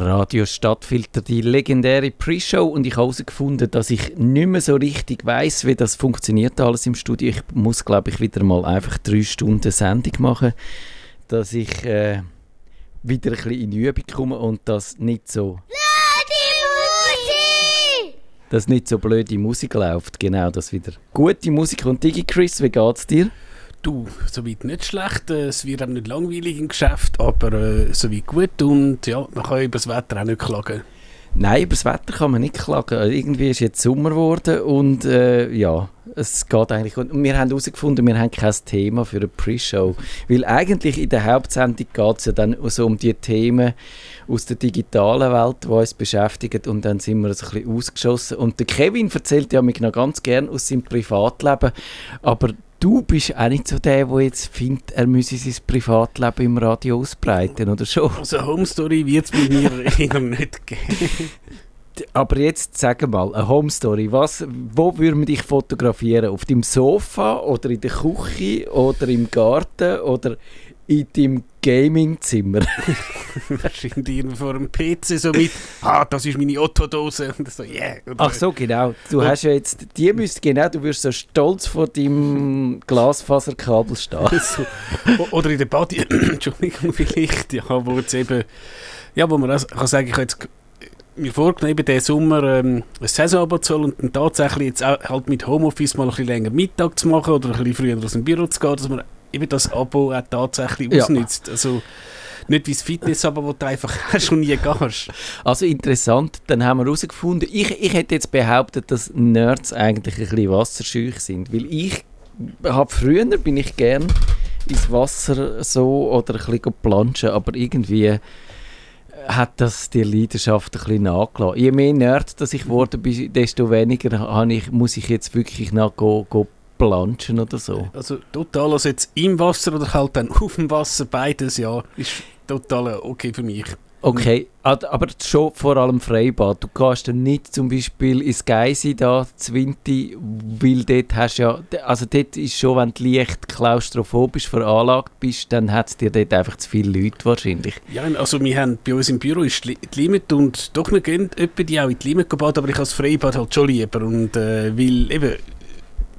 Radio Stadtfilter, die legendäre Pre-Show und ich habe herausgefunden, dass ich nicht mehr so richtig weiß, wie das funktioniert alles im Studio. Ich muss, glaube ich, wieder mal einfach drei Stunden Sendung machen, dass ich äh, wieder ein bisschen in Übung komme und das nicht so... Dass nicht so blöde Musik läuft, genau, dass wieder gute Musik und Digi Chris, wie geht's dir? Du, soweit nicht schlecht. Äh, es wird auch nicht langweilig im Geschäft, aber äh, soweit gut und ja, man kann über das Wetter auch nicht klagen. Nein, über das Wetter kann man nicht klagen. Irgendwie ist jetzt Sommer geworden und äh, ja, es geht eigentlich. Und wir haben herausgefunden, wir haben kein Thema für eine Pre-Show. Weil eigentlich in der Hauptsendung geht es ja dann so um die Themen aus der digitalen Welt, die uns beschäftigen. Und dann sind wir so ein bisschen ausgeschossen. Und der Kevin erzählt ja mich noch ganz gern aus seinem Privatleben. Aber du bist auch nicht so der, der jetzt findet, er müsse sein Privatleben im Radio ausbreiten, oder schon? Also Home Story wird es bei mir eher nicht geben. Aber jetzt sag mal, eine Home Story, was, wo würden wir dich fotografieren? Auf dem Sofa oder in der Küche oder im Garten oder in deinem Gamingzimmer. Wahrscheinlich vor dem PC so mit, ah, das ist meine Otto-Dose. So, yeah. Ach so, genau. Du hast ja jetzt, die müsst, genau, du wirst so stolz vor deinem Glasfaserkabel stehen. so. Oder in der Body, Entschuldigung, vielleicht, ja, wo jetzt eben, ja, wo man das, kann sagen, ich habe jetzt mir vorgenommen, diesen Sommer ähm, ein Saisonabo zu holen und dann tatsächlich jetzt auch halt mit Homeoffice mal ein bisschen länger Mittag zu machen oder ein bisschen früher aus dem Büro zu gehen, dass man eben das Abo auch tatsächlich ja. ausnutzt. Also nicht wie das Fitness-Abo, wo du einfach schon nie gehst. Also interessant, dann haben wir herausgefunden, ich, ich hätte jetzt behauptet, dass Nerds eigentlich ein bisschen wasserscheuch sind, weil ich habe früher bin ich gern ins Wasser so oder ein bisschen planschen, aber irgendwie hat das die Leidenschaft ein bisschen nachgelassen. Je mehr Nerd dass ich geworden bin, desto weniger ich, muss ich jetzt wirklich go, go planschen oder so. Also total, also jetzt im Wasser oder halt dann auf dem Wasser, beides, ja, ist total okay für mich. Okay, aber schon vor allem Freibad. Du kannst dann nicht zum Beispiel ins Geisi da, Zwinti, weil dort hast ja, also dort ist schon, wenn du leicht klaustrophobisch veranlagt bist, dann hat es dir dort einfach zu viele Leute wahrscheinlich. Ja, also wir haben, bei uns im Büro ist die Limit und doch, wir gehen etwa die auch in die Limit baden, aber ich als Freibad halt schon lieber und äh, weil eben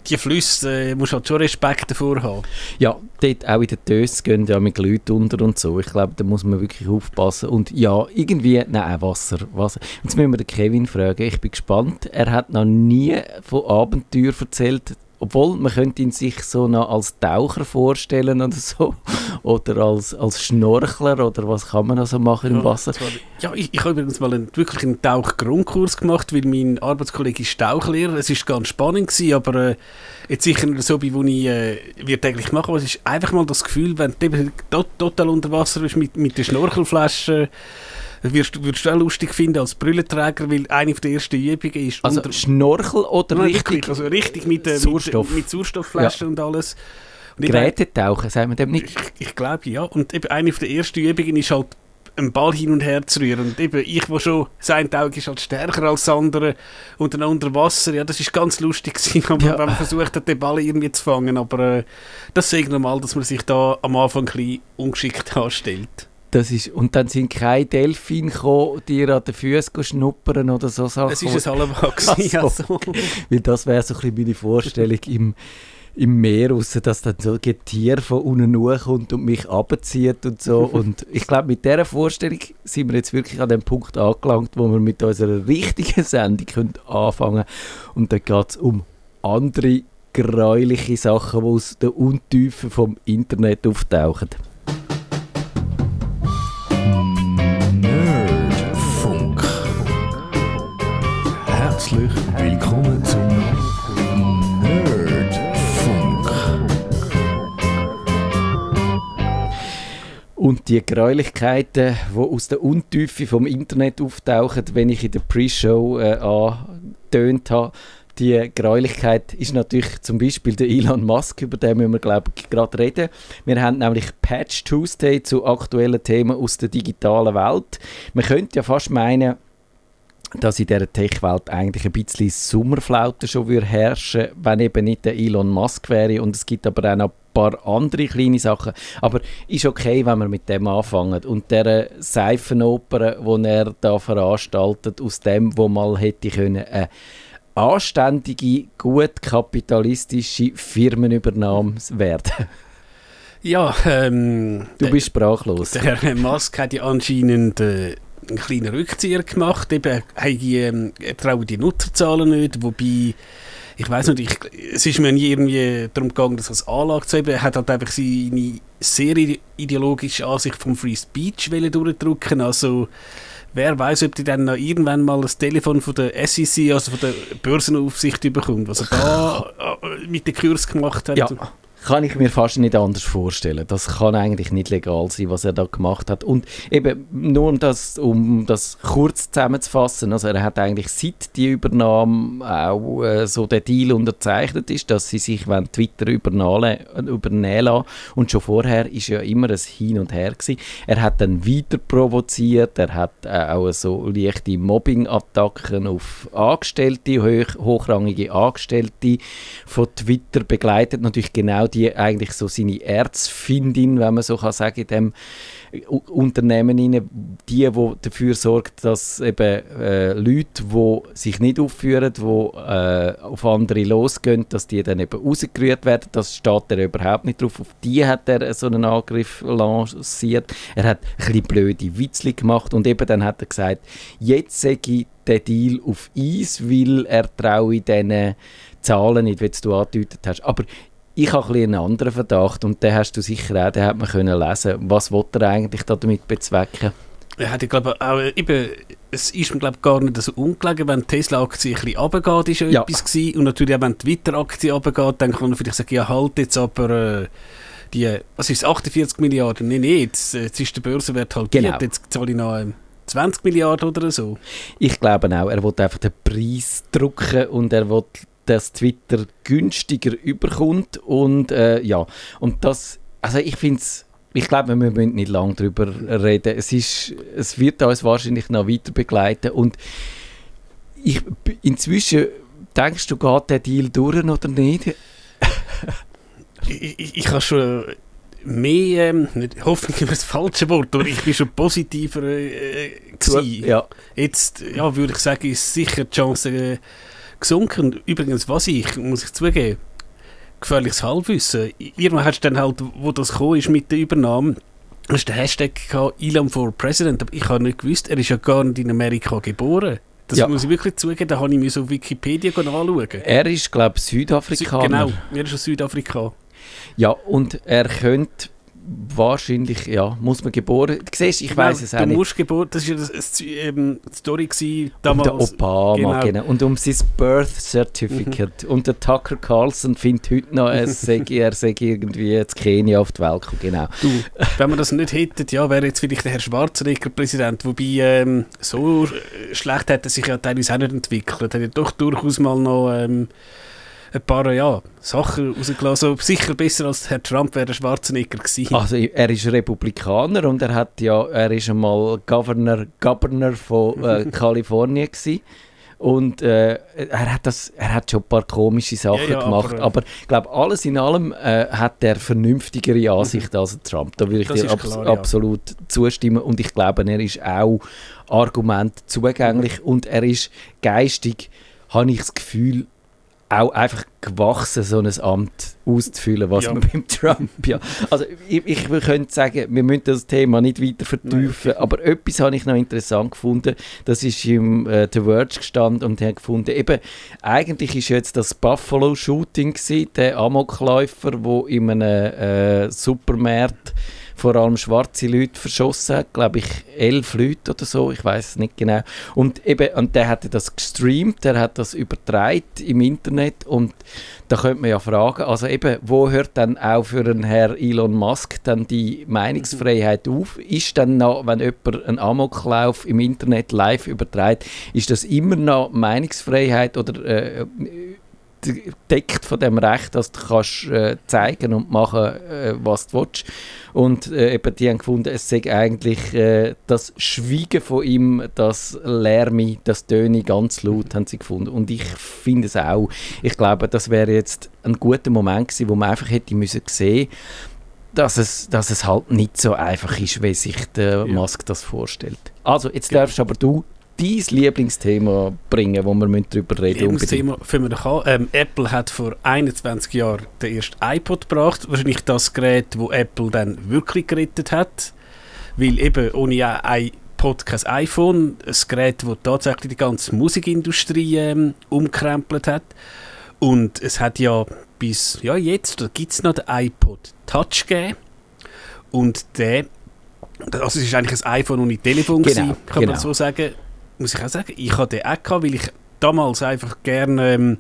die Flüsse äh, musst halt schon Respekt davor haben. Ja, dort auch in den Tös gehen ja mit Leuten unter und so. Ich glaube, da muss man wirklich aufpassen. Und ja, irgendwie, nein, Wasser. Wasser. Jetzt müssen wir den Kevin fragen. Ich bin gespannt. Er hat noch nie von Abenteuer erzählt. Obwohl, man könnte ihn sich so noch als Taucher vorstellen oder so. Oder als, als Schnorchler oder was kann man also machen im Wasser. Ja, ich, ich habe übrigens mal einen, wirklich einen Tauchgrundkurs gemacht, weil mein Arbeitskollege ist Tauchlehrer. Es war ganz spannend, gewesen, aber äh, jetzt sicher nicht so, wie ich äh, wir täglich machen. Aber es ist einfach mal das Gefühl, wenn du total unter Wasser bist mit, mit der Schnorchelflasche, wirst, würdest du auch lustig finden als Brillenträger, weil eine der ersten Übungen ist... Also Schnorchel oder Nein, richtig? Also richtig mit, äh, Sauerstoff. mit, mit Sauerstoffflaschen ja. und alles. Gerätetauchen, sagen wir dem nicht? Ich, ich glaube ja. Und eben eine der ersten Übungen ist halt einen Ball hin und her zu rühren. Und eben, ich, wo schon, sein Auge ist halt stärker als das andere und dann unter Wasser, ja, das ist ganz lustig gewesen, ja. wenn man versucht hat, den Ball irgendwie zu fangen. Aber äh, das sehe ich normal, dass man sich da am Anfang ein bisschen ungeschickt anstellt. Das ist, und dann sind keine Delfine gekommen, die an den Füßen schnuppern oder so Sachen. Es ist ein Hallenwachs. Also. Weil das wäre so ein bisschen meine Vorstellung im, im Meer raus, dass dann so ein Tier von unten kommt und mich abzieht und so. und ich glaube, mit dieser Vorstellung sind wir jetzt wirklich an dem Punkt angelangt, wo wir mit unserer richtigen Sendung können anfangen können. Und da geht es um andere gräuliche Sachen, die aus den Untiefen vom Internet auftauchen. Die Gräulichkeiten, die aus der Untiefe vom Internet auftauchen, wenn ich in der Pre-Show äh, angetönt habe, die Gräulichkeit ist natürlich zum Beispiel der Elon Musk, über den müssen wir glaube ich gerade reden. Wir haben nämlich Patch Tuesday zu aktuellen Themen aus der digitalen Welt. Man könnte ja fast meinen, dass in dieser Tech-Welt eigentlich ein bisschen Sommerflaute schon würde herrschen wenn eben nicht der Elon Musk wäre. Und es gibt aber auch noch paar andere kleine Sachen. Aber ist okay, wenn wir mit dem anfangen. Und der Seifenoper, die er da veranstaltet, aus dem, wo mal hätte können, eine anständige, gut kapitalistische Firmenübernahme werden. Ja, ähm, Du bist sprachlos. Der Herr Musk hat ja anscheinend äh, einen kleinen Rückzieher gemacht. Eben, ähm, er traut die Nutzerzahlen nicht, wobei ich weiß nicht, ich, es ist mir nie irgendwie darum gegangen, das als Anlage zu haben. Er hat halt einfach seine sehr ideologische Ansicht vom Free Speech durchdrücken. Also wer weiß, ob die dann noch irgendwann mal das Telefon von der SEC, also von der Börsenaufsicht bekommt, was er da äh, mit dem Kurs gemacht hat. Ja. Kann ich mir fast nicht anders vorstellen. Das kann eigentlich nicht legal sein, was er da gemacht hat. Und eben nur um das, um das kurz zusammenzufassen, also er hat eigentlich seit die Übernahme auch äh, so der Deal unterzeichnet ist, dass sie sich wenn Twitter übernehmen, übernehmen lassen. Und schon vorher ist ja immer ein Hin und Her gewesen. Er hat dann weiter provoziert, er hat äh, auch so leichte Mobbing-Attacken auf Angestellte, hoch, hochrangige Angestellte von Twitter begleitet. Natürlich genau die eigentlich so seine Erzfindin, wenn man so kann sagen, in dem Unternehmen rein, die, die dafür sorgt, dass eben äh, Leute, die sich nicht aufführen, die äh, auf andere losgehen, dass die dann eben rausgerührt werden. Das steht er überhaupt nicht drauf. Auf die hat er so einen Angriff lanciert. Er hat ein bisschen blöde Witzli gemacht und eben dann hat er gesagt, jetzt sage ich den Deal auf Eis, weil er traue diesen Zahlen nicht, wie du angedeutet hast. Aber ich habe ein einen anderen Verdacht und den hast du sicher auch, den hat man können lesen. Was wollte er eigentlich damit bezwecken? Ja, ich glaube auch, eben, es ist mir glaube gar nicht so ungelegen, wenn die Tesla-Aktie ein bisschen runtergeht, ist ja, etwas gewesen. Und natürlich auch, wenn die Twitter-Aktie runtergeht, dann kann man vielleicht sagen, ja halt jetzt aber äh, die, was ist es, 48 Milliarden? Nein, nein, jetzt, jetzt ist der Börsenwert halbiert, genau. jetzt zahle ich noch ähm, 20 Milliarden oder so. Ich glaube auch, er will einfach den Preis drücken und er will dass Twitter günstiger überkommt und äh, ja, und das, also ich finde es ich glaube, wir müssen nicht lange darüber reden. Es, ist, es wird uns wahrscheinlich noch weiter begleiten. Und ich, inzwischen, denkst du, geht der Deal durch oder nicht? ich, ich, ich habe schon mehr, ähm, nicht, hoffentlich über das falsche Wort, aber ich bin schon positiver äh, gewesen. Ja. Jetzt ja, würde ich sagen, ist sicher die Chance äh, gesunken. Übrigens, was ich, muss ich zugeben, gefährliches Halbwissen. Irgendwann hast du dann halt, wo das gekommen ist mit der Übernahme, hast du den Hashtag gehabt, Elon for President, aber ich habe nicht gewusst, er ist ja gar nicht in Amerika geboren. Das ja. muss ich wirklich zugeben, da habe ich mir so auf Wikipedia anschauen. Er ist, glaube ich, Südafrikaner. Sü genau, er ist aus Südafrika. Ja, und er könnte wahrscheinlich, ja, muss man geboren. Du siehst, ich weiß es auch du musst geboren, das war ja das, ähm, die Story gewesen, damals. Um der Obama, genau. genau. Und um sein Birth Certificate. Mhm. Und der Tucker Carlson findet heute noch, er sei, er sei irgendwie in Kenia auf die Welt gekommen, genau. Du, wenn wir das nicht hätten, ja, wäre jetzt vielleicht der Herr Schwarzenegger Präsident, wobei ähm, so schlecht hat er sich ja teilweise auch nicht entwickelt. Er hat ja doch durchaus mal noch... Ähm, ein paar ja, Sachen rausgelassen. Also sicher besser als Herr Trump wäre der Schwarzenegger gewesen. Also er ist Republikaner und er hat ja, er ist einmal Governor, Governor von äh, Kalifornien gewesen. Und äh, er, hat das, er hat schon ein paar komische Sachen ja, ja, gemacht. Aber, aber ich glaube, alles in allem äh, hat er vernünftigere Ansicht mhm. als Trump. Da würde ich das dir ab klar, absolut ja. zustimmen. Und ich glaube, er ist auch Argument zugänglich und er ist geistig, habe ich das Gefühl, auch einfach gewachsen, so ein Amt auszufüllen, was ja. man beim Trump ja. Also ich, ich könnte sagen, wir müssen das Thema nicht weiter vertiefen, Nein. aber etwas habe ich noch interessant gefunden, das ist im äh, The Verge gestanden und haben gefunden, eben, eigentlich ist jetzt das Buffalo-Shooting der Amokläufer, wo in einem äh, Supermarkt vor allem schwarze Leute verschossen hat, glaube ich, elf Leute oder so, ich weiß es nicht genau. Und eben, und der hat das gestreamt, der hat das übertragen im Internet und da könnte man ja fragen, also eben, wo hört dann auch für einen Herr Elon Musk dann die Meinungsfreiheit auf? Ist dann noch, wenn jemand einen Amoklauf im Internet live überträgt, ist das immer noch Meinungsfreiheit oder äh, deckt von dem Recht, dass du kannst äh, zeigen und machen, äh, was du willst. Und äh, eben die haben gefunden, es sei eigentlich äh, das Schweigen von ihm, das Lärme, das Töne ganz laut, haben sie gefunden. Und ich finde es auch. Ich glaube, das wäre jetzt ein guter Moment gewesen, wo man einfach hätte müssen sehen dass es, dass es halt nicht so einfach ist, wie sich der Ja. Musk das vorstellt. Also, jetzt darfst aber du dein Lieblingsthema bringen, wo wir müssen darüber reden Eben das. Thema fangen wir an. Ähm, Apple hat vor 21 Jahren den ersten iPod gebracht. Wahrscheinlich das Gerät, wo Apple dann wirklich gerettet hat. Weil eben ohne iPod kein iPhone. Ein Gerät, das tatsächlich die ganze Musikindustrie ähm, umkrempelt hat. Und es hat ja bis ja, jetzt, gibt es noch den iPod Touch gegeben. Und der, also es ist eigentlich ein iPhone ohne Telefon, Genau, gewesen, kann genau. man so sagen. Muss ich auch sagen, ich hatte den auch, gehabt, weil ich damals einfach gerne ähm,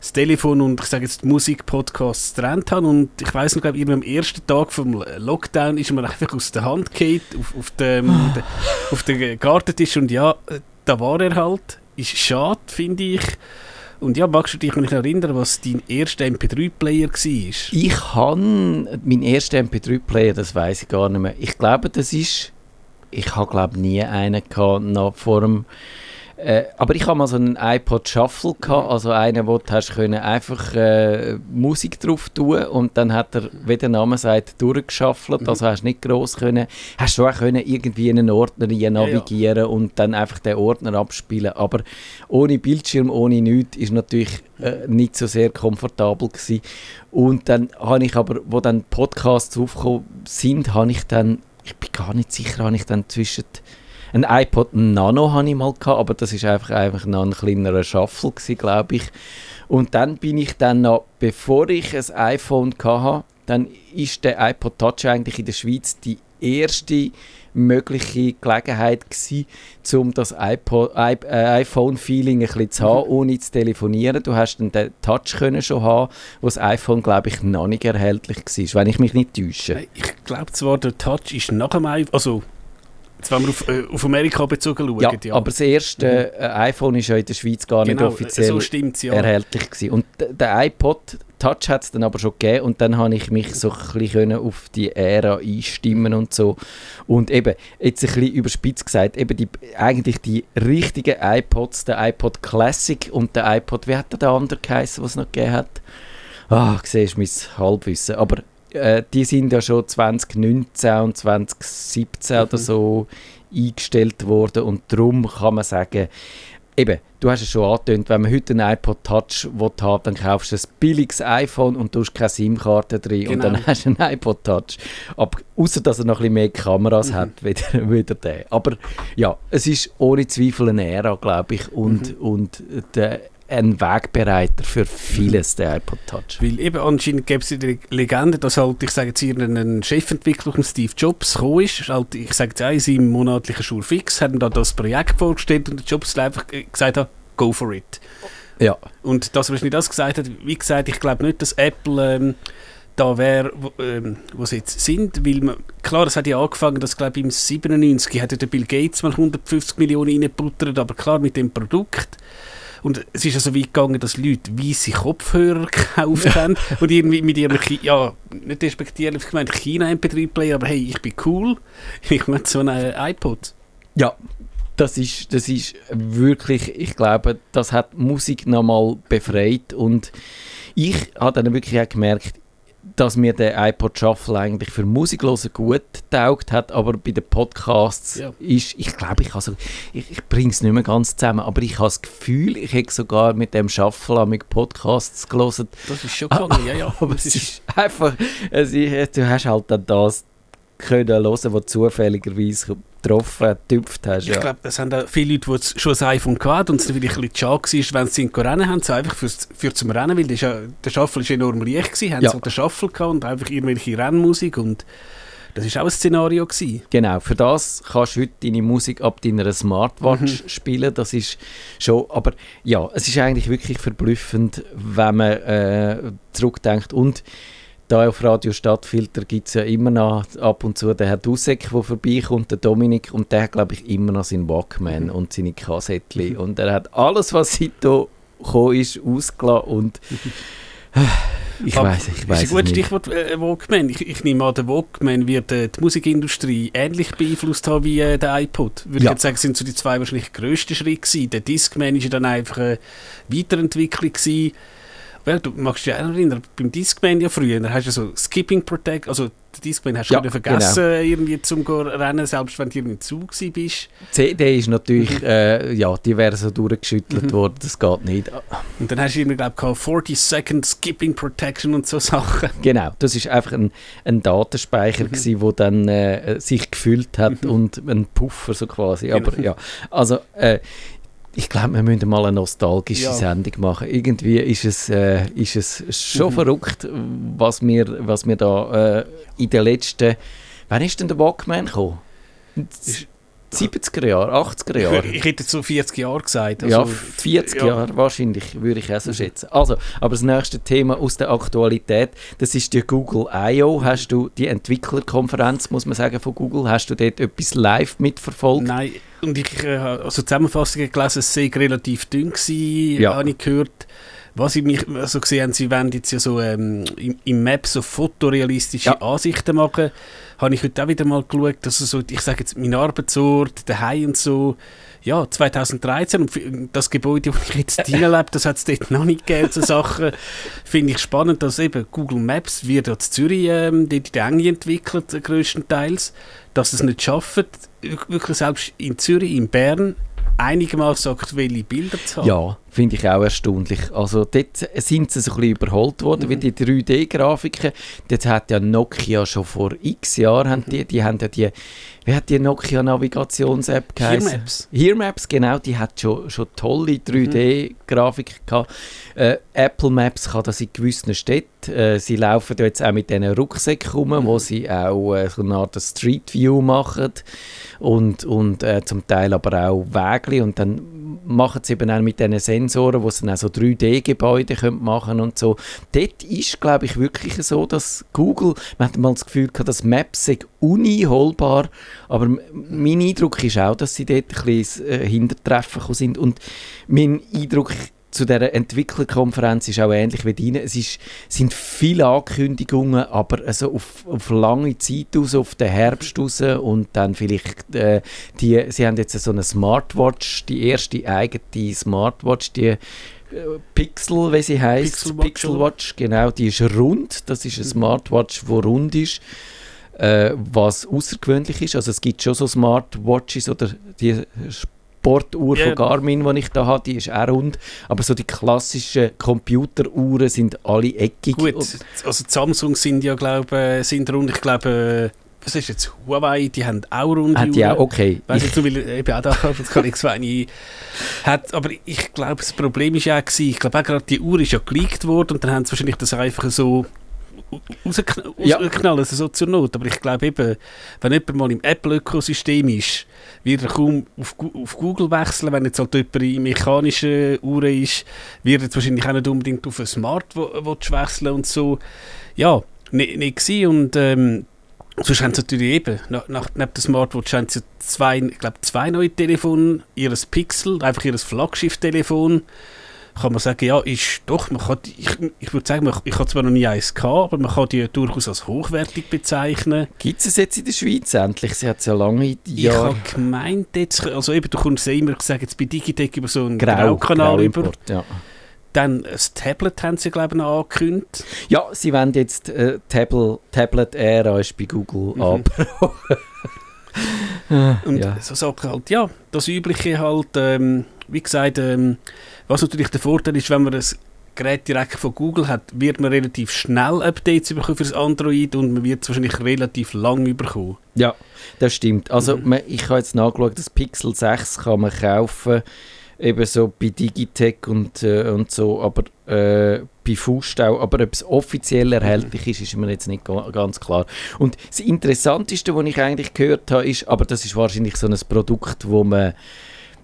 das Telefon und ich sage jetzt Musikpodcasts getrennt habe. Und ich weiß noch, glaube ich, am ersten Tag vom Lockdown ist mir einfach aus der Hand gefallen auf, auf, dem, de, auf den Gartentisch. Und ja, da war er halt. Ist schade, finde ich. Und ja, magst du dich noch erinnern, was dein erster MP3-Player war? Ich habe meinen ersten MP3-Player, das weiß ich gar nicht mehr. Ich glaube, das ist. Ich habe glaube nie einen gehabt, noch vor dem. Äh, aber ich habe mal so einen iPod Shuffle gehabt, also einen, wo du hast können einfach äh, Musik drauf tun und dann hat er, wie der Name sagt, durchgeschaffelt. Also hast nicht groß können, hast schon auch können irgendwie in einen Ordner rein ja. navigieren und dann einfach den Ordner abspielen. Aber ohne Bildschirm, ohne nichts, ist natürlich äh, nicht so sehr komfortabel gewesen. Und dann habe ich aber, wo dann Podcasts aufgekommen sind, habe ich dann, ich bin gar nicht sicher, habe ich dann zwischen ein iPod Nano habe ich mal gehabt, aber das ist einfach, einfach noch ein kleinerer Shuffle glaube ich. Und dann bin ich dann noch, bevor ich ein iPhone hatte, dann ist der iPod Touch eigentlich in der Schweiz die erste mögliche Gelegenheit gewesen, um das äh, iPhone-Feeling ein bisschen zu haben, ohne zu telefonieren. Du hast dann den Touch können schon haben, wo das iPhone, glaube ich, noch nicht erhältlich war, wenn ich mich nicht täusche. Ich glaube zwar, der Touch ist nach dem iPhone, also jetzt wenn wir auf, äh, auf Amerika bezogen schauen, Ja, ja. aber das erste äh, iPhone ist ja in der Schweiz gar genau, nicht offiziell so erhältlich gewesen. Und der iPod Touch hat es dann aber schon gegeben und dann habe ich mich so ein bisschen auf die Ära einstimmen und so. Und eben, jetzt ein bisschen überspitzt gesagt, eben die, eigentlich die richtigen iPods, der iPod Classic und der iPod, wie hat der, der andere geheißen, was es noch gegeben hat? Ah, siehst du mein Halbwissen. Aber äh, die sind ja schon 2019 und 2017 oder Mhm. so eingestellt worden und darum kann man sagen, eben, du hast es schon angetönt, wenn man heute einen iPod Touch will haben dann kaufst du ein billiges iPhone und tust keine SIM-Karte drin und Genau. dann hast du einen iPod Touch. Aber außer dass er noch ein bisschen mehr Kameras Mhm. hat, wieder, wieder der. Aber ja, es ist ohne Zweifel eine Ära, glaube ich, und, Mhm. und der, ein Wegbereiter für vieles, der iPod Touch. Weil eben anscheinend gäbe es die Legende, dass halt, ich sage jetzt hier, ein Chefentwickler von Steve Jobs gekommen ist. halt, ich sage jetzt auch, in seinem monatlichen Schulfix hat ihm da das Projekt vorgestellt und der Jobs einfach gesagt hat, go for it. Ja. Und das, was nicht das gesagt hat, wie gesagt, ich glaube nicht, dass Apple ähm, da wäre, wo, ähm, wo sie jetzt sind, weil man, klar, es hat ja angefangen, dass glaube ich im 97 hat ja der Bill Gates mal 150 Millionen reingebuttert, aber klar mit dem Produkt und es ist ja so weit gegangen, dass Leute weisse Kopfhörer gekauft haben und irgendwie mit ihrem, ja, nicht respektierlich gemeint, China-MP3-Player, aber hey, ich bin cool, ich möchte so einen iPod. Ja, das ist, das ist wirklich, ich glaube, das hat Musik nochmal befreit. Und ich habe dann wirklich auch gemerkt, dass mir der iPod Shuffle eigentlich für Musiklosen gut taugt hat, aber bei den Podcasts Ja. ist, ich glaube, ich, also, ich, ich bringe es nicht mehr ganz zusammen, aber ich habe das Gefühl, ich hätte sogar mit dem Shuffle mit Podcasts gelesen, Das ist schon gegangen, ja, ja. aber es ist einfach, es ist, du hast halt dann das können hören, was zufälligerweise getroffen, getüpft hast. Ich Ja. glaube, das haben auch viele Leute, die schon ein iPhone hatten und es natürlich ein bisschen schade war, wenn sie ihn rennen haben, so einfach fürs, für zum Rennen, weil ja, der Shuffle war enorm leicht, gewesen, haben Ja. halt den Shuffle gehabt und einfach irgendwelche Rennmusik und das war auch ein Szenario. Gewesen. Genau, für das kannst du heute deine Musik ab deiner Smartwatch spielen. Das ist schon, aber ja, es ist eigentlich wirklich verblüffend, wenn man äh, zurückdenkt. Und da auf Radio Stadtfilter gibt es ja immer noch ab und zu den Herr Dusek, der vorbeikommt, der Dominik, und der hat, glaube ich, immer noch seinen Walkman und seine Kassettchen. Und er hat alles, was seitdem gekommen ist, ausgelassen und ich weiß, ich Das weiß ist ein gutes. Stichwort, äh, Walkman. Ich, ich nehme an, der Walkman wird äh, die Musikindustrie ähnlich beeinflusst haben wie äh, der iPod. Würde Ja. ich jetzt sagen, sind so die zwei wahrscheinlich grössten Schritte gewesen. Der Discman ist ja dann einfach eine Weiterentwicklung gewesen. Well, du magst dich auch erinnern, beim Discman ja früher, da hast du so Skipping Protect, also den Discman hast du Ja, vergessen, irgendwie zum rennen, selbst wenn du im Zug gewesen bist. CD ist natürlich, äh, ja, die wäre so durchgeschüttelt Mhm. worden, das geht nicht. Und dann hast du irgendwie, glaube ich, 40 Second Skipping Protection und so Sachen. Genau, das ist einfach ein, ein Datenspeicher, Mhm. gsi, wo dann äh, sich gefüllt hat Mhm. und ein Puffer so quasi. Aber Genau. ja, also äh, ich glaube, wir müssen mal eine nostalgische Ja. Sendung machen. Irgendwie ist es, äh, ist es schon Mhm. verrückt, was wir, was wir da äh, in den letzten... Wann ist denn der Walkman gekommen? 70er Jahre, 80er Jahre? Ich hätte so 40 Jahre gesagt. ja, also- 40 ja. Jahre wahrscheinlich, würde ich auch so schätzen. Also, aber das nächste Thema aus der Aktualität, das ist die Google I.O. Hast du die Entwicklerkonferenz, muss man sagen, von Google, hast du dort etwas live mitverfolgt? Nein, und ich äh, habe also Zusammenfassungen gelesen, es sei relativ dünn gewesen, Ja. habe ich gehört. Was ich mich also gesehen habe, sie wollen jetzt ja so ähm, im, im Map so fotorealistische Ja. Ansichten machen. Habe ich heute auch wieder mal geschaut, dass so, ich sage jetzt, mein Arbeitsort, daheim und so, ja, 2013 und das Gebäude, wo ich jetzt hineinlebe, das hat es dort noch nicht gegeben, so Sachen. Finde ich spannend, dass eben Google Maps wird ja in Zürich, ähm, dort in Enge entwickelt, äh, grösstenteils, dass es nicht schafft, wirklich selbst in Zürich, in Bern, einigermaßen aktuelle Bilder zu haben. Ja, finde ich auch erstaunlich. Also dort sind sie so ein bisschen überholt worden, Mhm. wie die 3D-Grafiken. Dort hat ja Nokia schon vor x Jahren, haben die, die haben ja die, wie hat die Nokia-Navigations-App geheißen? Maps. Hearmaps, genau, die hat schon, schon tolle Mhm. 3D-Grafik gehabt. Äh, Apple Maps kann das in gewissen Städten. Äh, sie laufen da jetzt auch mit diesen Rucksäcken rum, Mhm. wo sie auch äh, so eine Art Street View machen und, und äh, zum Teil aber auch Wege und dann machen sie eben auch mit diesen Sensoren, wo sie dann auch so 3D-Gebäude können machen und so. Dort ist, glaube ich, wirklich so, dass Google, man hat mal das Gefühl gehabt, dass Maps sei uneinholbar, aber mein Eindruck ist auch, dass sie dort ein bisschen äh, Hintertreffen sind und mein Eindruck zu dieser Entwicklerkonferenz ist auch ähnlich wie deine. Es ist, sind viele Ankündigungen, aber also auf, auf lange Zeit aus, auf den Herbst raus und dann vielleicht äh, die, sie haben jetzt so eine Smartwatch, die erste eigene Smartwatch, die äh, Pixel, wie sie heißt, Pixelwatch, Pixelwatch, genau, die ist rund. Das ist eine Smartwatch, die rund ist, äh, was außergewöhnlich ist. Also es gibt schon so Smartwatches oder die Sportuhr Ja. von Garmin, die ich da habe, die ist auch rund. Aber so die klassischen Computeruhren sind alle eckig. Gut, also die Samsung sind ja, glaube sind rund, ich glaube, äh, was ist jetzt, Huawei, die haben auch runde Hat die auch, okay. Weißt du, Ich, zum Beispiel, eben auch da, das kann ich zwei hat, aber ich glaube, das Problem ist ja auch gewesen, ich glaube auch gerade die Uhr ist ja geleakt worden und dann haben sie wahrscheinlich das einfach so rausgeknallt, Ja. also so zur Not. Aber ich glaube eben, wenn jemand mal im Apple-Ökosystem ist, wird er kaum auf, auf Google wechseln. Wenn jetzt halt jemand in mechanischen Uhren ist, wird er jetzt wahrscheinlich auch nicht unbedingt auf eine Smartwatch wechseln und so. Ja, nicht, nicht gewesen. und ähm, Sonst haben sie natürlich eben, nach, nach, neben der Smartwatch haben sie zwei, ich glaube, zwei neue Telefone, ihres Pixel, einfach ihr Flaggschiff-Telefon. Kann man sagen, ja, ist doch, man kann, ich, ich würde sagen, man, ich habe zwar noch nie eins gehabt, aber man kann die durchaus als hochwertig bezeichnen. Gibt es jetzt in der Schweiz endlich? Sie hat es ja lange Ich Jahre habe gemeint, jetzt, also eben, du kommst ja immer, ich sage jetzt bei Digitec über so einen grau, Graukanal grau über. Ja. Dann ein Tablet haben sie, glaube ich, noch angekündigt. ja, sie wollen jetzt äh, Tablet, Tablet-Ära ist bei Google Mhm. abgebrochen. Ah, Und ja. so Sachen halt, ja, das Übliche halt, ähm, wie gesagt, ähm, was natürlich der Vorteil ist, wenn man ein Gerät direkt von Google hat, wird man relativ schnell Updates bekommen für das Android und man wird es wahrscheinlich relativ lang bekommen. Ja, das stimmt. Also Mhm. man, ich habe jetzt nachgeschaut, das Pixel 6 kann man kaufen, eben so bei Digitec und, äh, und so, aber äh, bei Fußstau. Aber ob es offiziell erhältlich ist, ist mir jetzt nicht ga ganz klar. Und das Interessanteste, was ich eigentlich gehört habe, ist, aber das ist wahrscheinlich so ein Produkt, wo man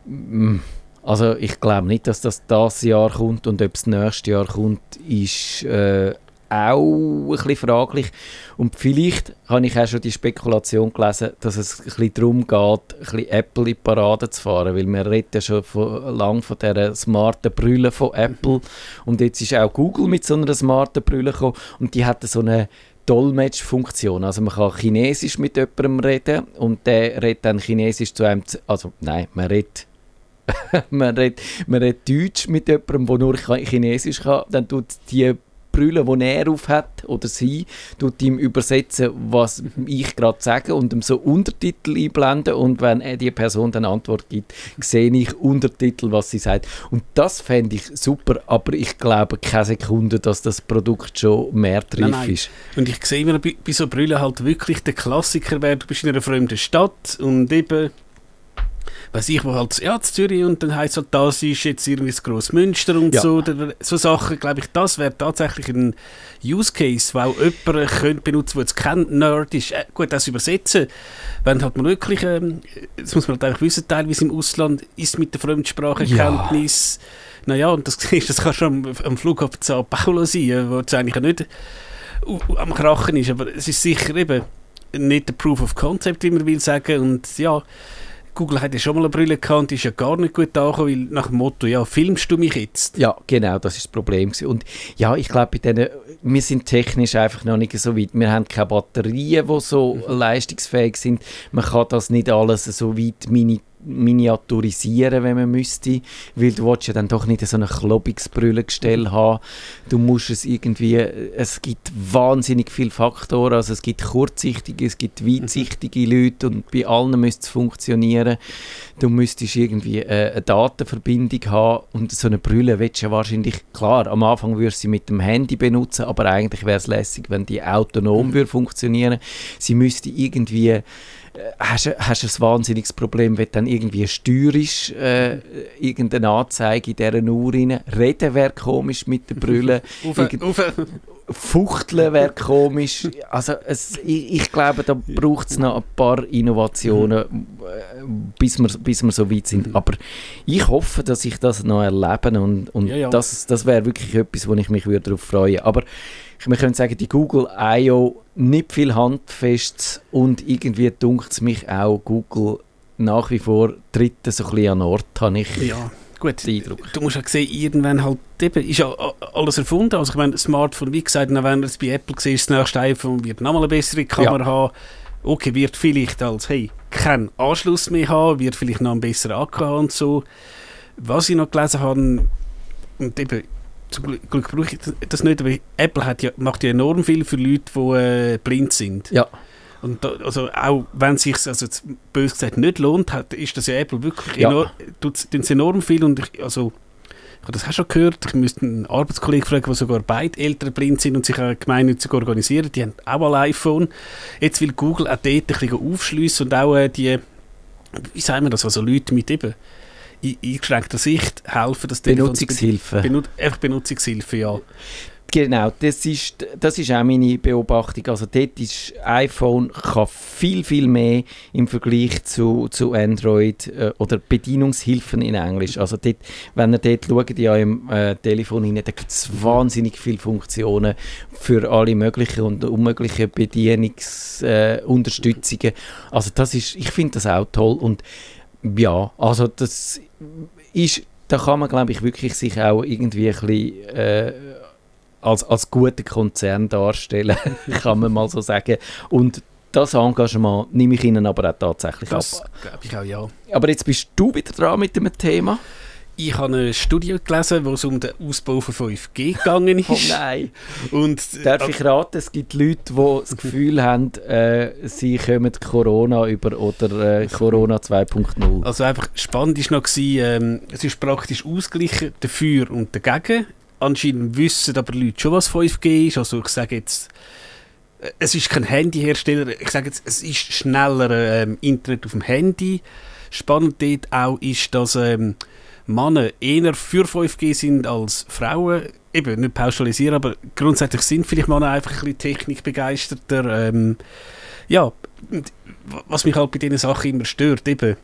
mm, also ich glaube nicht, dass das das Jahr kommt und ob es nächstes Jahr kommt, ist äh, auch ein bisschen fraglich. Und vielleicht habe ich auch schon die Spekulation gelesen, dass es ein bisschen darum geht, ein bisschen Apple in die Parade zu fahren, weil wir reden ja schon von, lang von dieser smarten Brille von Apple und jetzt ist auch Google mit so einer smarten Brille gekommen und die hat so eine Dolmetschfunktion. Also man kann Chinesisch mit jemandem reden und der redet dann Chinesisch zu einem, also nein, man redet man, redet, man redet Deutsch mit jemandem, der nur Chinesisch kann, dann tut die Brille, die er auf hat, oder sie, tut ihm übersetzen, was ich gerade sage und ihm so Untertitel einblenden und wenn die Person dann Antwort gibt, sehe ich Untertitel, was sie sagt. Und das fände ich super, aber ich glaube keine Sekunde, dass das Produkt schon mehr reif ist. Und ich sehe immer bei, bei so Brüllen halt wirklich der Klassiker, wer du bist in einer fremden Stadt und eben weiß ich, wo halt, ja, Zürich und dann heisst halt, das ist jetzt irgendwie das grosse Münster und ja. so, so Sachen, glaube ich, das wäre tatsächlich ein Use Case, weil jemand könnte benutzen, der jetzt kein Nerd ist, äh, gut, das übersetzen, wenn halt man wirklich, ähm, das muss man halt einfach wissen, teilweise im Ausland ist mit der Fremdsprachenkenntnis, ja. naja, und das, das kann schon am, am Flughafen Sao Paulo sein, wo es eigentlich nicht am Krachen ist, aber es ist sicher eben nicht der Proof of Concept, wie man will sagen, und ja, Google hat ja schon mal eine Brille gehabt und die ist ja gar nicht gut angekommen, weil nach dem Motto, ja, filmst du mich jetzt? Ja, genau, das ist das Problem. Und ja, ich glaube, wir sind technisch einfach noch nicht so weit. Wir haben keine Batterien, die so mhm. leistungsfähig sind. Man kann das nicht alles so weit mini miniaturisieren, wenn man müsste, weil du willst ja dann doch nicht so ein klobiges Brillengestell haben. Du musst es irgendwie, es gibt wahnsinnig viele Faktoren, also es gibt kurzsichtige, es gibt weitsichtige Leute und bei allen müsste es funktionieren. Du müsstest irgendwie äh, eine Datenverbindung haben und so eine Brille willst du ja wahrscheinlich, klar, am Anfang würdest du sie mit dem Handy benutzen, aber eigentlich wäre es lässig, wenn die autonom mhm. würde funktionieren. Sie müsste irgendwie hast, hast ein wahnsinniges Problem, wenn du dann irgendwie steuerisch äh, irgendeine Anzeige in dieser Uhr rein. Reden wäre komisch mit der Brille. Fuchteln wäre komisch. Also es, ich, ich, glaube, da braucht es noch ein paar Innovationen, äh, bis, wir, bis wir so weit sind. Aber ich hoffe, dass ich das noch erlebe und, und ja, ja. das, das wäre wirklich etwas, wo ich mich darauf freuen würde. Aber wir können sagen, die Google I.O. nicht viel handfest und irgendwie dunkt es mich auch, Google nach wie vor dritte so ein bisschen an Ort, habe ich ja, gut. den Eindruck. Du musst ja sehen, irgendwann halt eben, ist ja alles erfunden. Also ich meine, Smartphone, wie gesagt, wenn es bei Apple siehst, das nächste iPhone wird nochmal eine bessere Kamera ja. haben. Okay, wird vielleicht als, hey, keinen Anschluss mehr haben, wird vielleicht noch einen besseren Akku haben und so. Was ich noch gelesen habe, und eben, zum Glück, brauche ich das nicht, aber Apple hat ja, macht ja enorm viel für Leute, die äh, blind sind. Ja. Und da, also auch wenn es sich also bös gesagt nicht lohnt, hat, ist das ja Apple wirklich ja. enorm, tut, enorm viel und ich, also ich habe das auch schon gehört, ich müsste einen Arbeitskollegen fragen, der sogar beide Eltern blind sind und sich auch gemeinnützig organisieren, die haben auch ein iPhone. Jetzt will Google auch dort ein bisschen aufschliessen und auch äh, die, wie sagen wir das, also Leute mit eben eingeschränkter Sicht helfen, dass Benutzungshilfe. Benut einfach Benutzungshilfe, ja. Genau, das ist, das ist auch meine Beobachtung. Also dort ist iPhone kann viel, viel mehr im Vergleich zu, zu Android äh, oder Bedienungshilfen in Englisch. Also dort, wenn ihr dort schaut, ja im äh, Telefon rein, da gibt es wahnsinnig viele Funktionen für alle möglichen und unmöglichen Bedienungsunterstützungen. Äh, also das ist, ich finde das auch toll und ja, also das ist, da kann man glaube ich wirklich sich auch irgendwie ein bisschen äh, als, als guter Konzern darstellen, kann man mal so sagen. Und das Engagement nehme ich Ihnen aber auch tatsächlich das ab. glaube ich auch, ja. Aber jetzt bist du wieder dran mit dem Thema. Ich habe eine Studie gelesen, wo es um den Ausbau von 5G gegangen ist. Oh nein. Und, Darf ich raten, es gibt Leute, die das Gefühl haben, äh, sie kommen Corona über oder äh, Corona 2.0. Also einfach spannend war noch, ähm, es ist praktisch ausgeglichen dafür und dagegen. Anscheinend wissen aber Leute schon, was 5G ist. Also ich sage jetzt, äh, es ist kein Handyhersteller, ich sage jetzt, es ist schneller ähm, Internet auf dem Handy. Spannend dort auch ist, dass... Ähm, Männer eher für 5G sind als Frauen. Eben, nicht pauschalisieren, aber grundsätzlich sind vielleicht Männer einfach ein bisschen technikbegeisterter. Ähm, ja, was mich halt bei diesen Sachen immer stört, eben,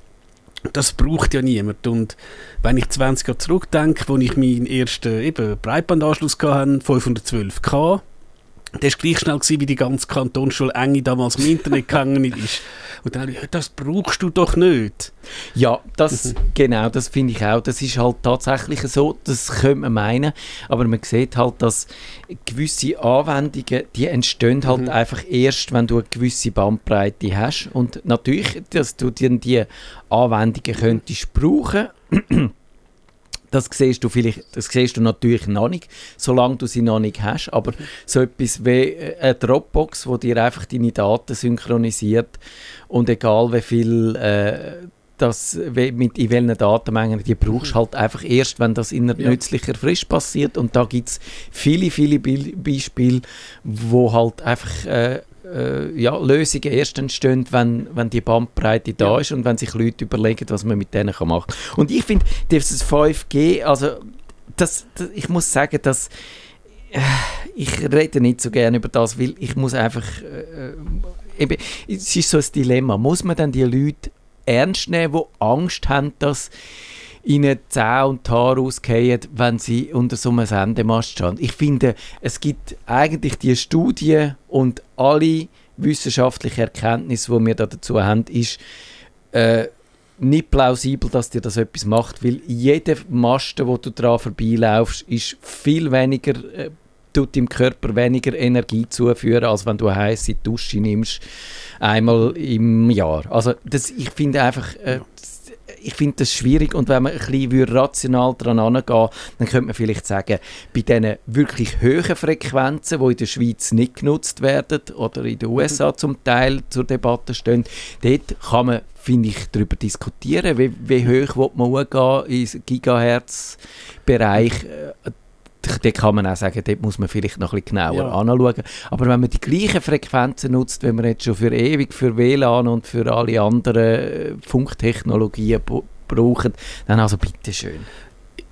das braucht ja niemand. Und wenn ich 20 Jahre zurückdenke, wo ich meinen ersten eben, Breitbandanschluss hatte, 512K, der war gleich schnell gewesen, wie die ganze Kantonsschule Enge damals im Internet gegangen ist. Und dann ich, das brauchst du doch nicht. Ja, das, genau, das finde ich auch. Das ist halt tatsächlich so, das könnte man meinen, aber man sieht halt, dass gewisse Anwendungen, die entstehen halt einfach erst, wenn du eine gewisse Bandbreite hast. Und natürlich, dass du die, die Anwendungen könntest brauchen das siehst du vielleicht, das siehst du natürlich noch nicht, solange du sie noch nicht hast. Aber so etwas wie äh, eine Dropbox, wo dir einfach deine Daten synchronisiert und egal wie viel äh, das, wie, mit in welchen Datenmengen die brauchst, halt einfach erst, wenn das in einer Ja. nützlicher Frist passiert. Und da gibt es viele, viele Bil- Beispiele, wo halt einfach äh, äh, ja, Lösungen erst entstehen, wenn, wenn die Bandbreite da Ja. ist und wenn sich Leute überlegen, was man mit denen kann machen kann. Und ich finde, dieses 5G, also das, das, ich muss sagen, dass äh, ich rede nicht so gerne über das, weil ich muss einfach äh, eben, es ist so ein Dilemma. Muss man dann die Leute ernst nehmen, die Angst haben, dass ihnen die Zähne und die Haare ausgehen, wenn sie unter so einem Sendemast stehen. Ich finde, es gibt eigentlich die Studien und alle wissenschaftlichen Erkenntnisse, die wir da dazu haben, ist äh, nicht plausibel, dass dir das etwas macht, weil jeder Masten, wo du dran vorbeilaufst, ist viel weniger, äh, tut deinem Körper weniger Energie zuführen, als wenn du eine heisse Dusche nimmst, einmal im Jahr. Also das, ich finde einfach, äh, ich finde das schwierig und wenn man ein bisschen rational daran angehen dann könnte man vielleicht sagen, bei diesen wirklich hohen Frequenzen, die in der Schweiz nicht genutzt werden oder in den USA zum Teil zur Debatte stehen, dort kann man, finde ich, darüber diskutieren, wie, wie hoch will man hochgehen im Gigahertz-Bereich. Dort kann man auch sagen, dort muss man vielleicht noch ein bisschen genauer Ja. anschauen. Aber wenn man die gleichen Frequenzen nutzt, wie man jetzt schon für ewig für WLAN und für alle anderen äh, Funktechnologien brauchen, dann also bitteschön.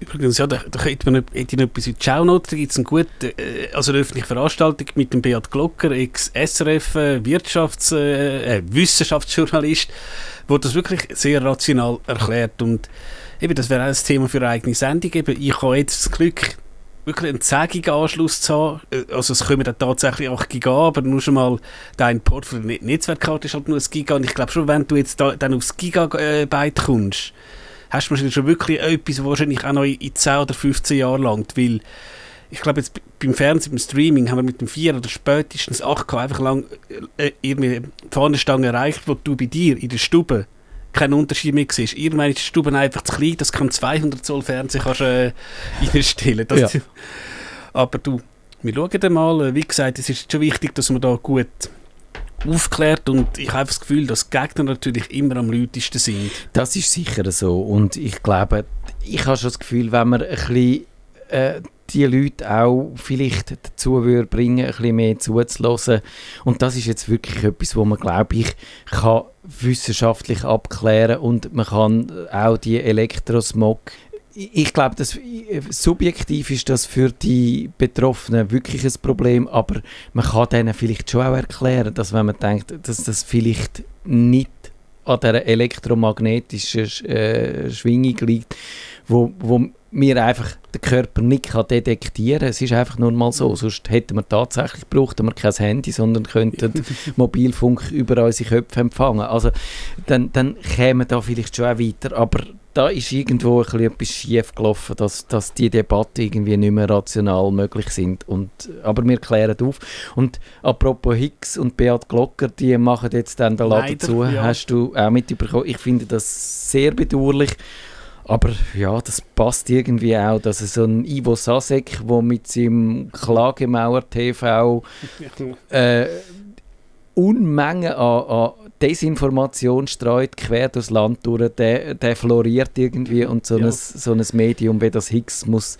Übrigens, ja, da, da hätte, man, hätte ich noch etwas in die. Da gibt es eine gute, äh, also eine öffentliche Veranstaltung mit dem Beat Glocker, ex-SRF, äh, Wirtschafts-, äh, Wissenschaftsjournalist, wo das wirklich sehr rational erklärt. Und eben, das wäre auch ein Thema für eine eigene Sendung. Eben, ich habe jetzt das Glück, wirklich einen 10 Giga Anschluss zu haben. Äh, Also es kommen dann tatsächlich 8 Giga, aber nur schon mal dein Port für die Netzwerkkarte ist halt nur ein Giga. Und ich glaube schon, wenn du jetzt da, dann aufs Gigabyte kommst, hast du wahrscheinlich schon wirklich etwas, was wahrscheinlich auch noch in in 10 oder 15 Jahren langt, weil ich glaube jetzt beim Fernsehen, beim Streaming haben wir mit dem 4 oder spätestens 8K einfach lang äh, irgendwie die Fahnenstange erreicht, wo du bei dir in der Stube keinen Unterschied mehr siehst. Irgendwann ist die Stube einfach zu klein, das kann 200 Zoll Fernsehen kannst, äh, reinstellen. Das, Ja. Aber du, wir schauen mal, äh, wie gesagt, es ist schon wichtig, dass man da gut aufklärt und ich habe das Gefühl, dass Gegner natürlich immer am lautesten sind. Das ist sicher so. Und ich glaube, ich habe schon das Gefühl, wenn man ein bisschen äh, die Leute auch vielleicht dazu würde bringen, ein bisschen mehr zuzulassen. Und das ist jetzt wirklich etwas, wo man, glaube ich, kann wissenschaftlich abklären und man kann auch die Elektrosmog ich glaube, das, subjektiv ist das für die Betroffenen wirklich ein Problem, aber man kann denen vielleicht schon auch erklären, dass wenn man denkt, dass das vielleicht nicht an dieser elektromagnetischen Sch- äh, Schwingung liegt, wo, wo mir einfach der Körper nicht kann detektieren kann. Es ist einfach nur mal so. Sonst hätten wir tatsächlich brauchten wir kein Handy, sondern könnten Mobilfunk über unsere Köpfe empfangen. Also dann, dann kämen da vielleicht schon auch weiter. Aber da ist irgendwo ein bisschen etwas schief gelaufen, dass, dass die Debatten irgendwie nicht mehr rational möglich sind. Und, aber wir klären auf. Und apropos Hicks und Beat Glocker, die machen jetzt dann den Laden Leider, zu. ja. Hast du auch mitbekommen? Ich finde das sehr bedauerlich. Aber ja, das passt irgendwie auch, dass so ein Ivo Sasek, der mit seinem Klagemauer TV äh, Unmengen an, an Desinformation streut, quer durchs Land durch, der, der floriert irgendwie und so, Ja. ein, so ein Medium wie das Higgs muss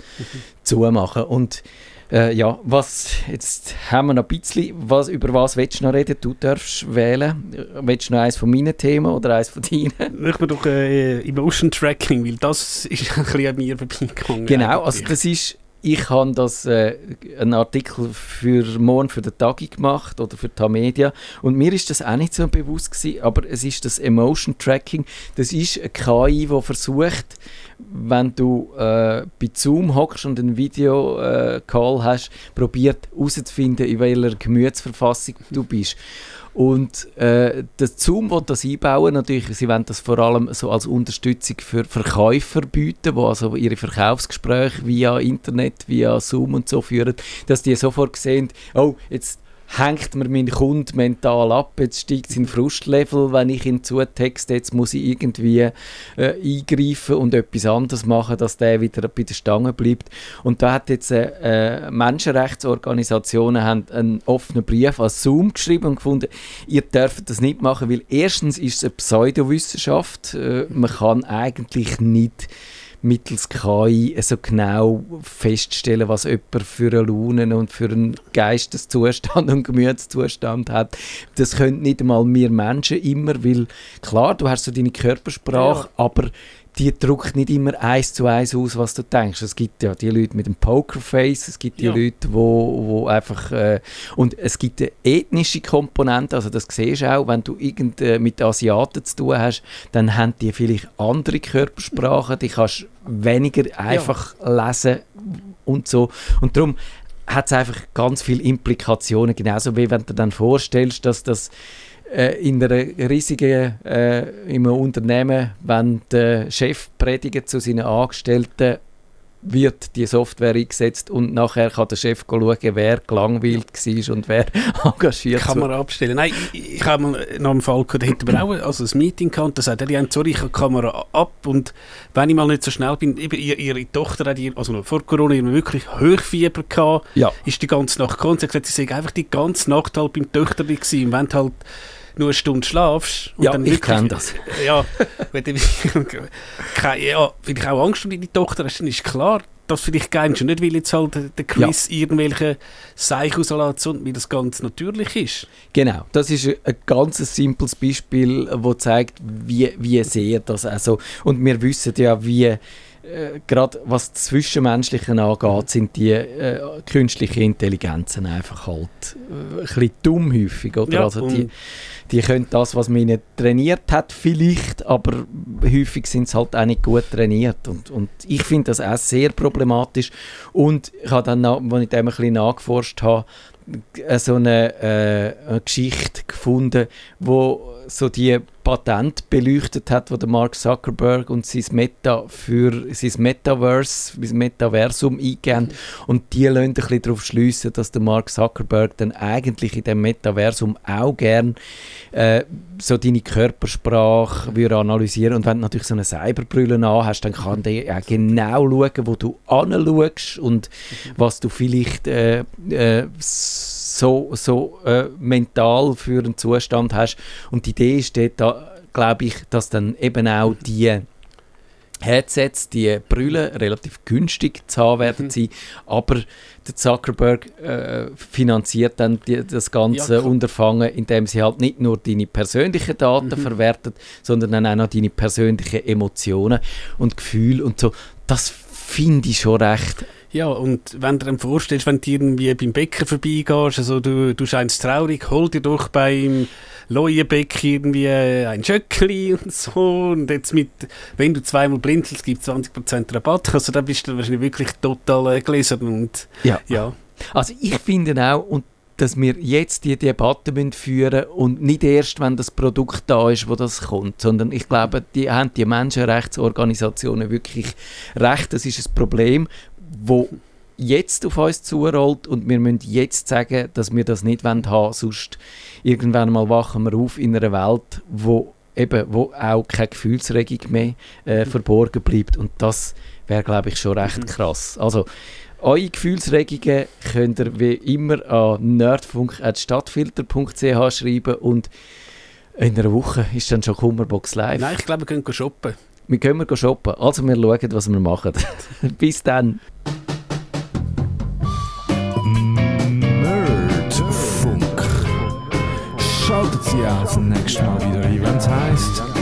zumachen. Und äh, ja, was, jetzt haben wir noch ein bisschen, was, über was willst du noch reden? Du darfst wählen. Willst du noch eins von meinen Themen oder eins von deinen? Ich bin doch äh, Emotion Tracking, weil das ist ein bisschen an mir vorbeigegangen. Genau, also eigentlich. das ist ich habe das äh, einen Artikel für morgen für den Tagi gemacht oder für die Media und mir ist das auch nicht so bewusst gewesen, aber es ist das Emotion Tracking. Das ist eine KI, die versucht, wenn du äh, bei Zoom hockst und einen Video-Call äh, hast, probiert herauszufinden, in welcher Gemütsverfassung du bist. Und äh, der Zoom will das einbauen. Natürlich, sie wollen das vor allem so als Unterstützung für Verkäufer bieten, die also ihre Verkaufsgespräche via Internet, via Zoom und so führen, dass die sofort sehen, oh, jetzt hängt mir mein Kunde mental ab, jetzt steigt sein Frustlevel, wenn ich ihn zutexte, jetzt muss ich irgendwie äh, eingreifen und etwas anderes machen, dass der wieder bei der Stange bleibt. Und da hat jetzt äh, äh Menschenrechtsorganisationen haben einen offenen Brief an Zoom geschrieben und gefunden, ihr dürft das nicht machen, weil erstens ist es eine Pseudowissenschaft, äh, man kann eigentlich nicht mittels KI so genau feststellen, was jemand für eine Laune und für einen Geisteszustand und Gemütszustand hat. Das können nicht einmal wir Menschen immer, weil klar, du hast so deine Körpersprache, ja. aber die drückt nicht immer eins zu eins aus, was du denkst. Es gibt ja die Leute mit dem Pokerface, es gibt die ja. Leute, wo, wo einfach äh, und es gibt eine ethnische Komponente, also das siehst du auch, wenn du irgend äh, mit Asiaten zu tun hast, dann haben die vielleicht andere Körpersprachen, die kannst weniger einfach ja. lesen und so und darum hat es einfach ganz viele Implikationen, genauso wie wenn du dir dann vorstellst, dass das äh, in einer riesigen äh, im Unternehmen, wenn der Chef predigt zu seinen Angestellten, wird die Software eingesetzt und nachher kann der Chef schauen, wer gelangweilt war und wer engagiert Kann man abstellen. Nein, ich, ich habe mal nach einem Fall gehabt, da hätten wir auch also ein Meeting gehabt und da sagt er, ja, sorry, ich habe die Kamera ab und wenn ich mal nicht so schnell bin, eben ihre, ihre Tochter hat, ihr, also noch vor Corona, wirklich Hochfieber gehabt, ja. ist die ganze Nacht gekommen und sie hat gesagt, sie sei einfach die ganze Nacht halt beim Töchter gewesen und wenn halt nur eine Stunde schlafst. Und ja, dann ich kenne das. Ja, wenn du, ja, wenn ich auch Angst um deine Tochter hast, dann ist klar, dass vielleicht gehst du nicht, weil jetzt halt der Chris ja. irgendwelche Seich rauslässt, sondern wie das ganz natürlich ist. Genau, das ist ein ganz simples Beispiel, das zeigt, wie, wie sehr das also und wir wissen ja, wie äh, gerade was das Zwischenmenschliche angeht, sind die äh, künstlichen Intelligenzen einfach halt äh, ein bisschen dumm häufig. Oder? Ja, also die, die können das, was man ihnen trainiert hat, vielleicht, aber häufig sind sie halt auch nicht gut trainiert. Und, und ich finde das auch sehr problematisch. Und ich habe dann, als ich dem ein bisschen nachgeforscht habe, äh, so eine, äh, eine Geschichte gefunden, wo so die Patent beleuchtet hat, wo der Mark Zuckerberg und sein Meta für sein Metaverse, sein Metaversum eingehen und die lassen ein bisschen darauf schliessen, dass der Mark Zuckerberg dann eigentlich in dem Metaversum auch gern äh, so deine Körpersprache würde analysieren. Und wenn du natürlich so eine Cyberbrille hast, dann kann der auch genau schauen, wo du anschaust und was du vielleicht äh, äh, so, so äh, mental für einen Zustand hast. Und die Idee ist dort, glaube ich, dass dann eben auch die Headsets, die Brüllen relativ günstig zu haben werden mhm. sein, aber der Zuckerberg äh, finanziert dann die, das ganze ja, Unterfangen, indem sie halt nicht nur deine persönlichen Daten mhm. verwertet, sondern dann auch noch deine persönlichen Emotionen und Gefühle und so. Das finde ich schon recht ja, und wenn du dir vorstellst, wenn du irgendwie beim Bäcker vorbeigehst, also du, du scheinst traurig, hol dir doch beim Leuenbeck irgendwie ein Schöckli und so und jetzt mit, wenn du zweimal blinzelst, gibt es 20% Rabatt, also da bist du wahrscheinlich wirklich total äh, gelesen und ja. ja. Also ich finde auch, und dass wir jetzt die Debatte führen und nicht erst, wenn das Produkt da ist, wo das kommt, sondern ich glaube, die haben die Menschenrechtsorganisationen wirklich recht. Das ist ein Problem, wo jetzt auf uns zurollt und wir müssen jetzt sagen, dass wir das nicht haben wollen, sonst irgendwann mal wachen wir auf in einer Welt, wo eben wo auch keine Gefühlsregung mehr äh, mhm. verborgen bleibt und das wäre glaube ich schon recht mhm. krass. Also eure Gefühlsregungen könnt ihr wie immer an nerdfunk.stadtfilter.ch schreiben und in einer Woche ist dann schon Kummerbox live. Nein, ich glaube, wir gehen shoppen. Wir gehen wir shoppen. Also wir schauen, was wir machen. Bis dann. Nerdfunk. Schaltet Sie auch zum nächsten Mal wieder wenn es heisst...